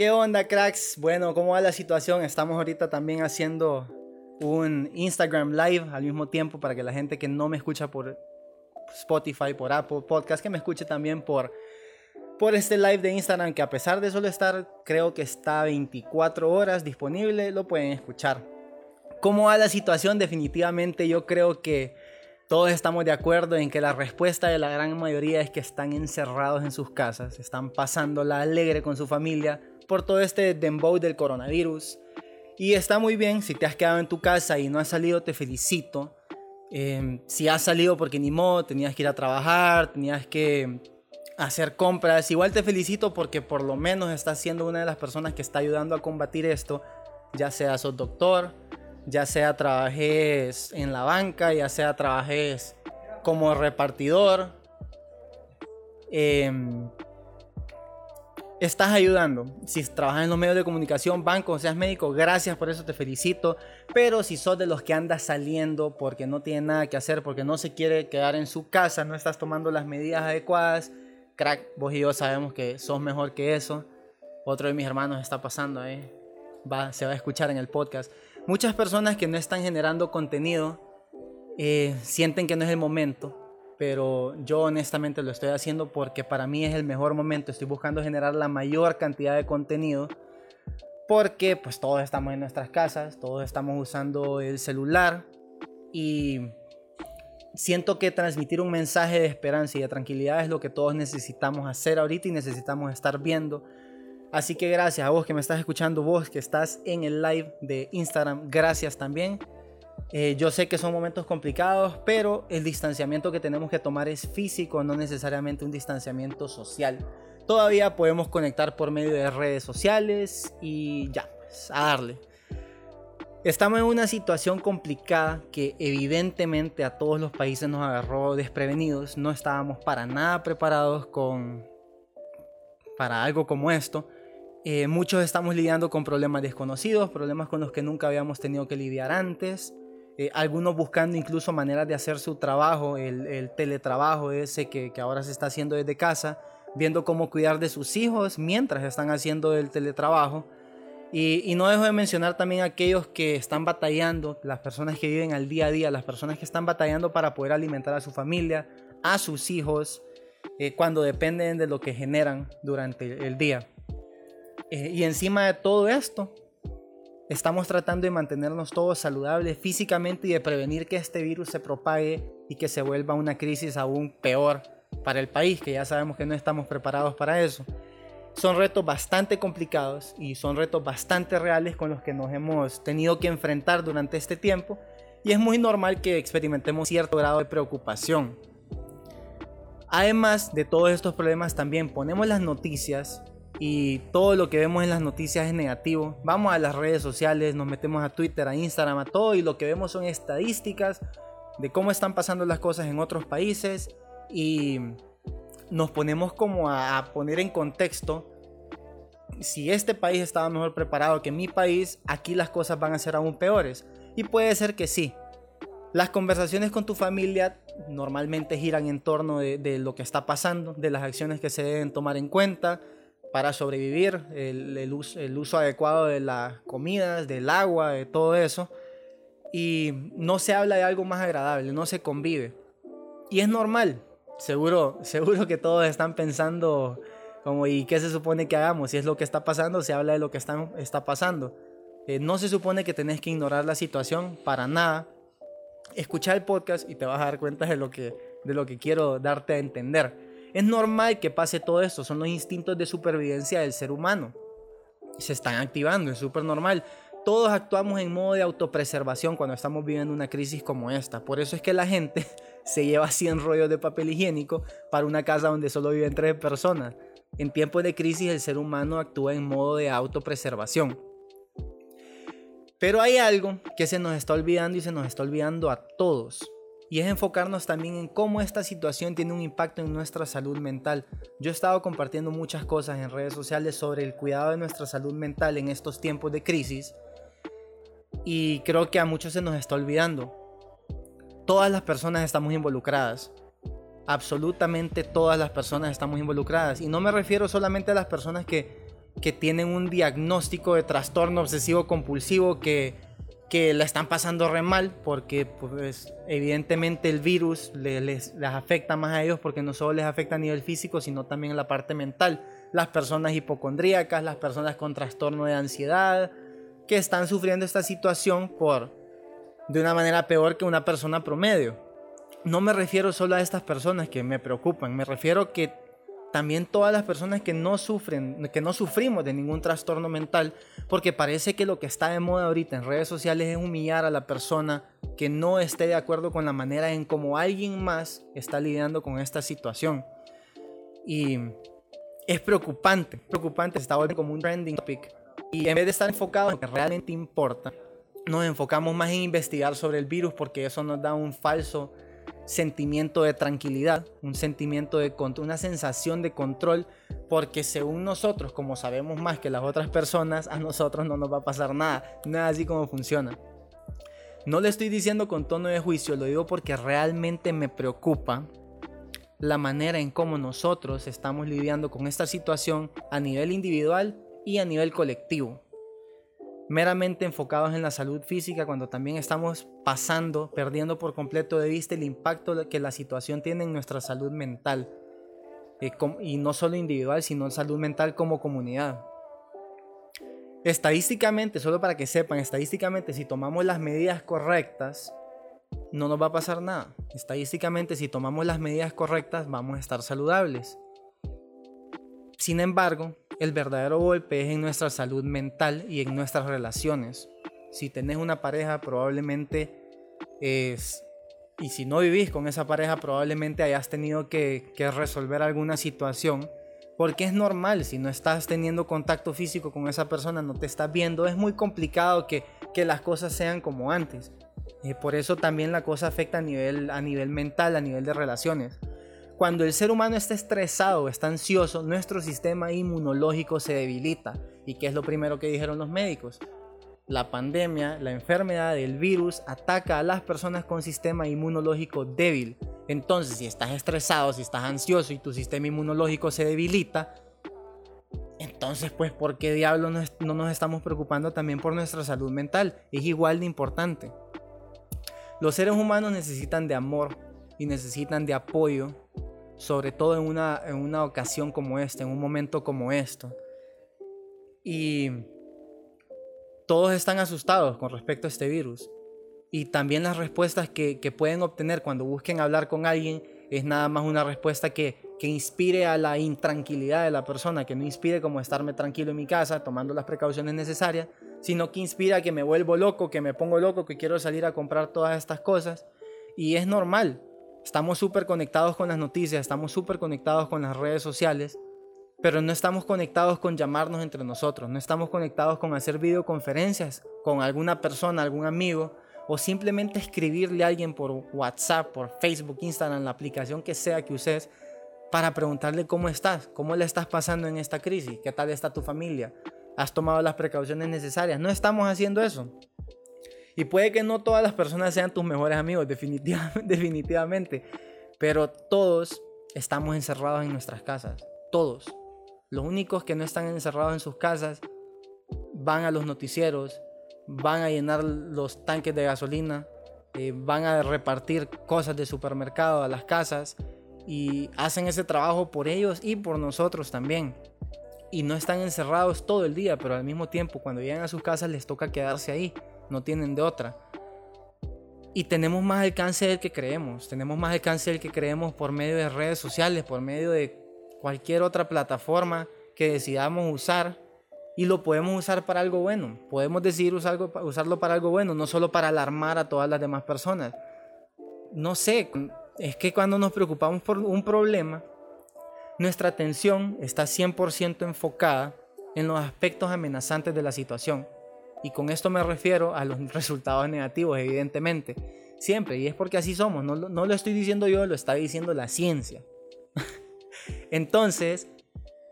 ¿Qué onda, cracks? Bueno, ¿cómo va la situación? Estamos ahorita también haciendo un Instagram Live al mismo tiempo para que la gente que no me escucha por Spotify, por Apple Podcast, que me escuche también por, por este live de Instagram, que a pesar de solo estar, creo que está 24 horas disponible, lo pueden escuchar. ¿Cómo va la situación? Definitivamente yo creo que todos estamos de acuerdo en que la respuesta de la gran mayoría es que están encerrados en sus casas, están pasándola alegre con su familia, por todo este dembow del coronavirus. Y está muy bien, si te has quedado en tu casa y no has salido, te felicito. Em, si has salido porque ni modo, tenías que ir a trabajar, tenías que hacer compras, igual te felicito porque por lo menos estás siendo una de las personas que está ayudando a combatir esto, ya sea sos doctor, ya sea trabajes en la banca, ya sea trabajes como repartidor. Eh, estás ayudando. Si trabajas en los medios de comunicación, banco, seas médico, gracias por eso, te felicito. Pero si sos de los que andas saliendo porque no tiene nada que hacer, porque no se quiere quedar en su casa, no estás tomando las medidas adecuadas, crack, vos y yo sabemos que sos mejor que eso. Otro de mis hermanos está pasando, eh. va, se va a escuchar en el podcast. Muchas personas que no están generando contenido eh, sienten que no es el momento pero yo honestamente lo estoy haciendo porque para mí es el mejor momento. Estoy buscando generar la mayor cantidad de contenido porque pues todos estamos en nuestras casas, todos estamos usando el celular y siento que transmitir un mensaje de esperanza y de tranquilidad es lo que todos necesitamos hacer ahorita y necesitamos estar viendo. Así que gracias a vos que me estás escuchando, vos que estás en el live de Instagram, gracias también. Eh, yo sé que son momentos complicados, pero el distanciamiento que tenemos que tomar es físico, no necesariamente un distanciamiento social. Todavía podemos conectar por medio de redes sociales y ya, pues, a darle. Estamos en una situación complicada que evidentemente a todos los países nos agarró desprevenidos. No estábamos para nada preparados con para algo como esto. Eh, muchos estamos lidiando con problemas desconocidos, problemas con los que nunca habíamos tenido que lidiar antes. Eh, algunos buscando incluso maneras de hacer su trabajo, el, teletrabajo ese que, ahora se está haciendo desde casa, viendo cómo cuidar de sus hijos mientras están haciendo el teletrabajo. Y, no dejo de mencionar también aquellos que están batallando, las personas que viven al día a día, las personas que están batallando para poder alimentar a su familia, a sus hijos, eh, cuando dependen de lo que generan durante el día. Eh, y encima de todo esto, Estamos tratando de mantenernos todos saludables físicamente y de prevenir que este virus se propague y que se vuelva una crisis aún peor para el país, que ya sabemos que no estamos preparados para eso. Son retos bastante complicados y son retos bastante reales con los que nos hemos tenido que enfrentar durante este tiempo y es muy normal que experimentemos cierto grado de preocupación. Además de todos estos problemas también ponemos las noticias y todo lo que vemos en las noticias es negativo. Vamos a las redes sociales, nos metemos a Twitter, a Instagram, a todo y lo que vemos son estadísticas de cómo están pasando las cosas en otros países y nos ponemos como a, poner en contexto si este país estaba mejor preparado que mi país, aquí las cosas van a ser aún peores. Y puede ser que sí. Las conversaciones con tu familia normalmente giran en torno de, de lo que está pasando, de las acciones que se deben tomar en cuenta, para sobrevivir, el, uso, adecuado de las comidas, del agua, de todo eso. Y no se habla de algo más agradable, no se convive. Y es normal, seguro, seguro que todos están pensando como, ¿y qué se supone que hagamos? Si es lo que está pasando, se habla de lo que está, está pasando. Eh, no se supone que tenés que ignorar la situación para nada. Escucha el podcast y te vas a dar cuenta de lo que, de lo que quiero darte a entender. Es normal que pase todo esto, son los instintos de supervivencia del ser humano. se están activando, es súper normal. Todos actuamos en modo de autopreservación cuando estamos viviendo una crisis como esta. Por eso es que la gente se lleva 100 rollos de papel higiénico para una casa donde solo viven 3 personas. En tiempos de crisis el ser humano actúa en modo de autopreservación. Pero hay algo que se nos está olvidando y se nos está olvidando a todos. Y es enfocarnos también en cómo esta situación tiene un impacto en nuestra salud mental. Yo he estado compartiendo muchas cosas en redes sociales sobre el cuidado de nuestra salud mental en estos tiempos de crisis. Y creo que a muchos se nos está olvidando. Todas las personas estamos involucradas absolutamente todas las personas estamos involucradas. Y no me refiero solamente a las personas que, que tienen un diagnóstico de trastorno obsesivo compulsivo que, que la están pasando re mal, porque pues, evidentemente el virus les, les, afecta más a ellos porque no solo les afecta a nivel físico, sino también en la parte mental. Las personas hipocondríacas, las personas con trastorno de ansiedad, que están sufriendo esta situación por de una manera peor que una persona promedio no me refiero solo a estas personas que me preocupan, me refiero que también todas las personas que no sufren, que no sufrimos de ningún trastorno mental, porque parece que lo que está de moda ahorita en redes sociales es humillar a la persona que no esté de acuerdo con la manera en cómo alguien más está lidiando con esta situación. Y es preocupante, preocupante, se está volviendo como un trending topic. Y en vez de estar enfocado en lo que realmente importa, nos enfocamos más en investigar sobre el virus porque eso nos da un falso sentimiento de tranquilidad, un sentimiento de control, una sensación de control, porque según nosotros, como sabemos más que las otras personas, a nosotros no nos va a pasar nada, nada así como funciona. No le estoy diciendo con tono de juicio, lo digo porque realmente me preocupa la manera en cómo nosotros estamos lidiando con esta situación a nivel individual y a nivel colectivo meramente enfocados en la salud física cuando también estamos pasando, perdiendo por completo de vista el impacto que la situación tiene en nuestra salud mental. Eh, y no solo individual, sino salud mental como comunidad. Estadísticamente, solo para que sepan, estadísticamente si tomamos las medidas correctas, no nos va a pasar nada. Estadísticamente si tomamos las medidas correctas, vamos a estar saludables. Sin embargo, el verdadero golpe es en nuestra salud mental y en nuestras relaciones. Si tenés una pareja, probablemente es... Y si no vivís con esa pareja, probablemente hayas tenido que, resolver alguna situación. Porque es normal, si no estás teniendo contacto físico con esa persona, no te estás viendo, es muy complicado que, las cosas sean como antes. y por eso también la cosa afecta a nivel, a nivel mental, a nivel de relaciones. Cuando el ser humano está estresado, está ansioso, nuestro sistema inmunológico se debilita. ¿Y qué es lo primero que dijeron los médicos? La pandemia, la enfermedad, el virus ataca a las personas con sistema inmunológico débil. Entonces, si estás estresado, si estás ansioso y tu sistema inmunológico se debilita, entonces, pues, ¿por qué diablos no nos estamos preocupando también por nuestra salud mental? Es igual de importante. Los seres humanos necesitan de amor y necesitan de apoyo sobre todo en una, en una ocasión como esta, en un momento como esto. Y todos están asustados con respecto a este virus. Y también las respuestas que, que, pueden obtener cuando busquen hablar con alguien es nada más una respuesta que, que inspire a la intranquilidad de la persona, que no inspire como estarme tranquilo en mi casa tomando las precauciones necesarias, sino que inspira a que me vuelvo loco, que me pongo loco, que quiero salir a comprar todas estas cosas. Y es normal, Estamos súper conectados con las noticias, estamos súper conectados con las redes sociales, pero no estamos conectados con llamarnos entre nosotros, no estamos conectados con hacer videoconferencias con alguna persona, algún amigo, o simplemente escribirle a alguien por WhatsApp, por Facebook, Instagram, la aplicación que sea que uses, para preguntarle cómo estás, cómo le estás pasando en esta crisis, qué tal está tu familia, has tomado las precauciones necesarias. No estamos haciendo eso. Y puede que no todas las personas sean tus mejores amigos, definitivamente, pero todos estamos encerrados en nuestras casas, todos. Los únicos que no están encerrados en sus casas van a los noticieros, van a llenar los tanques de gasolina, eh, van a repartir cosas de supermercado a las casas y hacen ese trabajo por ellos y por nosotros también. Y no están encerrados todo el día, pero al mismo tiempo cuando llegan a sus casas les toca quedarse ahí no tienen de otra. Y tenemos más alcance del que creemos, tenemos más alcance del que creemos por medio de redes sociales, por medio de cualquier otra plataforma que decidamos usar y lo podemos usar para algo bueno. Podemos decidir usarlo, usarlo para algo bueno, no solo para alarmar a todas las demás personas. No sé, es que cuando nos preocupamos por un problema, nuestra atención está 100% enfocada en los aspectos amenazantes de la situación. Y con esto me refiero a los resultados negativos, evidentemente. Siempre, y es porque así somos, no, no lo estoy diciendo yo, lo está diciendo la ciencia. Entonces,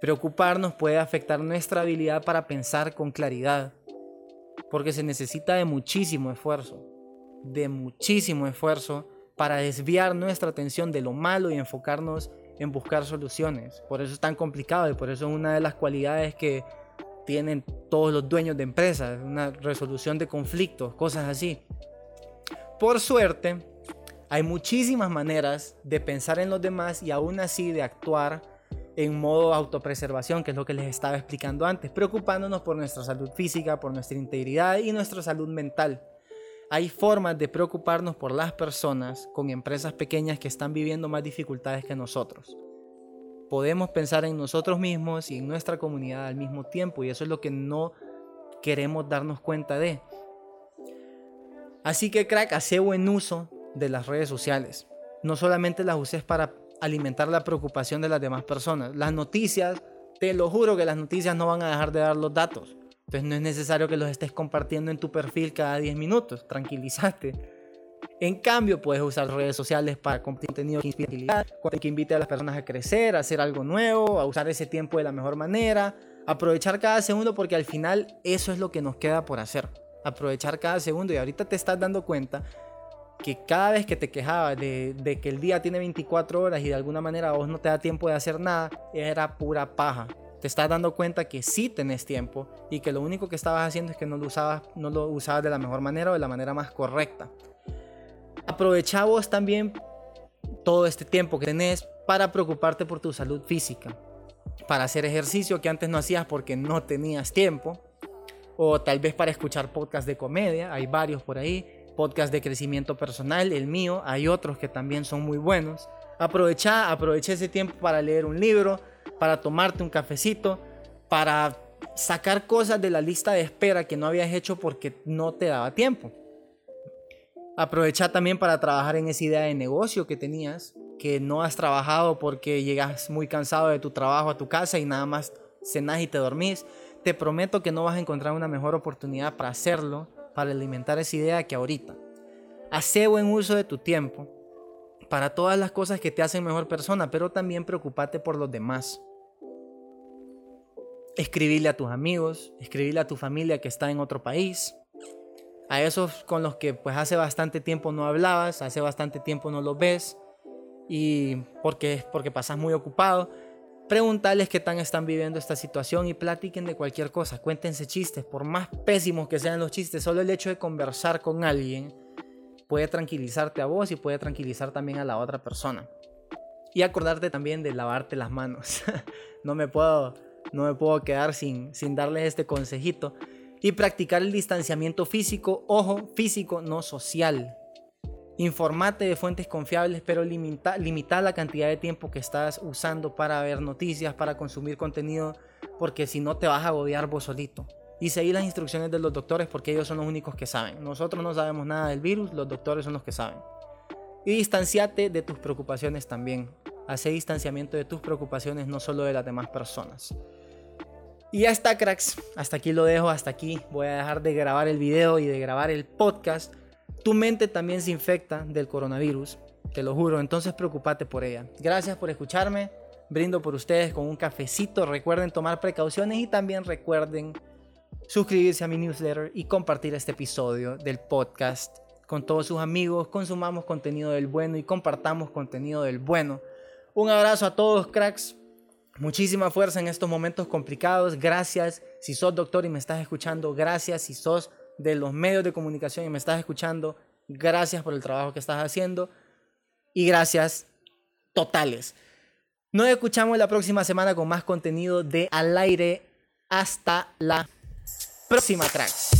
preocuparnos puede afectar nuestra habilidad para pensar con claridad, porque se necesita de muchísimo esfuerzo, de muchísimo esfuerzo para desviar nuestra atención de lo malo y enfocarnos en buscar soluciones. Por eso es tan complicado y por eso es una de las cualidades que tienen todos los dueños de empresas, una resolución de conflictos, cosas así. Por suerte, hay muchísimas maneras de pensar en los demás y aún así de actuar en modo autopreservación, que es lo que les estaba explicando antes, preocupándonos por nuestra salud física, por nuestra integridad y nuestra salud mental. Hay formas de preocuparnos por las personas con empresas pequeñas que están viviendo más dificultades que nosotros. Podemos pensar en nosotros mismos y en nuestra comunidad al mismo tiempo y eso es lo que no queremos darnos cuenta de. Así que crack, hace buen uso de las redes sociales. No solamente las uses para alimentar la preocupación de las demás personas. Las noticias, te lo juro que las noticias no van a dejar de dar los datos. Entonces no es necesario que los estés compartiendo en tu perfil cada 10 minutos. Tranquilízate. En cambio, puedes usar redes sociales para contenido que inspire, invite a las personas a crecer, a hacer algo nuevo, a usar ese tiempo de la mejor manera, aprovechar cada segundo porque al final eso es lo que nos queda por hacer. Aprovechar cada segundo y ahorita te estás dando cuenta que cada vez que te quejabas de, que el día tiene 24 horas y de alguna manera vos no te da tiempo de hacer nada, era pura paja. Te estás dando cuenta que sí tenés tiempo y que lo único que estabas haciendo es que no lo usabas, no lo usabas de la mejor manera o de la manera más correcta. Aprovecha vos también todo este tiempo que tenés para preocuparte por tu salud física, para hacer ejercicio que antes no hacías porque no tenías tiempo, o tal vez para escuchar podcasts de comedia, hay varios por ahí, podcast de crecimiento personal, el mío, hay otros que también son muy buenos. Aprovecha, aprovecha ese tiempo para leer un libro, para tomarte un cafecito, para sacar cosas de la lista de espera que no habías hecho porque no te daba tiempo. Aprovecha también para trabajar en esa idea de negocio que tenías, que no has trabajado porque llegas muy cansado de tu trabajo a tu casa y nada más cenas y te dormís. Te prometo que no vas a encontrar una mejor oportunidad para hacerlo para alimentar esa idea que ahorita. Hace buen uso de tu tiempo para todas las cosas que te hacen mejor persona, pero también preocupate por los demás. Escribirle a tus amigos, escribirle a tu familia que está en otro país, a esos con los que pues hace bastante tiempo no hablabas, hace bastante tiempo no los ves y porque porque pasas muy ocupado, preguntarles qué tan están viviendo esta situación y platiquen de cualquier cosa, cuéntense chistes, por más pésimos que sean los chistes, solo el hecho de conversar con alguien puede tranquilizarte a vos y puede tranquilizar también a la otra persona. Y acordarte también de lavarte las manos. no me puedo no me puedo quedar sin sin darles este consejito y practicar el distanciamiento físico, ojo, físico, no social. Informate de fuentes confiables, pero limita, la cantidad de tiempo que estás usando para ver noticias, para consumir contenido, porque si no te vas a agobiar vos solito. Y seguir las instrucciones de los doctores porque ellos son los únicos que saben. Nosotros no sabemos nada del virus, los doctores son los que saben. Y distanciate de tus preocupaciones también. Hace distanciamiento de tus preocupaciones, no solo de las demás personas. Y ya está, cracks. Hasta aquí lo dejo, hasta aquí. Voy a dejar de grabar el video y de grabar el podcast tu mente también se infecta del coronavirus, te lo juro, entonces preocupate por ella. Gracias por escucharme, brindo por ustedes con un cafecito, recuerden tomar precauciones y también recuerden suscribirse a mi newsletter y compartir este episodio del podcast con todos sus amigos, consumamos contenido del bueno y compartamos contenido del bueno. Un abrazo a todos, cracks. Muchísima fuerza en estos momentos complicados. Gracias si sos doctor y me estás escuchando. Gracias si sos de los medios de comunicación y me estás escuchando, gracias por el trabajo que estás haciendo y gracias totales. Nos escuchamos la próxima semana con más contenido de Al aire. Hasta la próxima, cracks.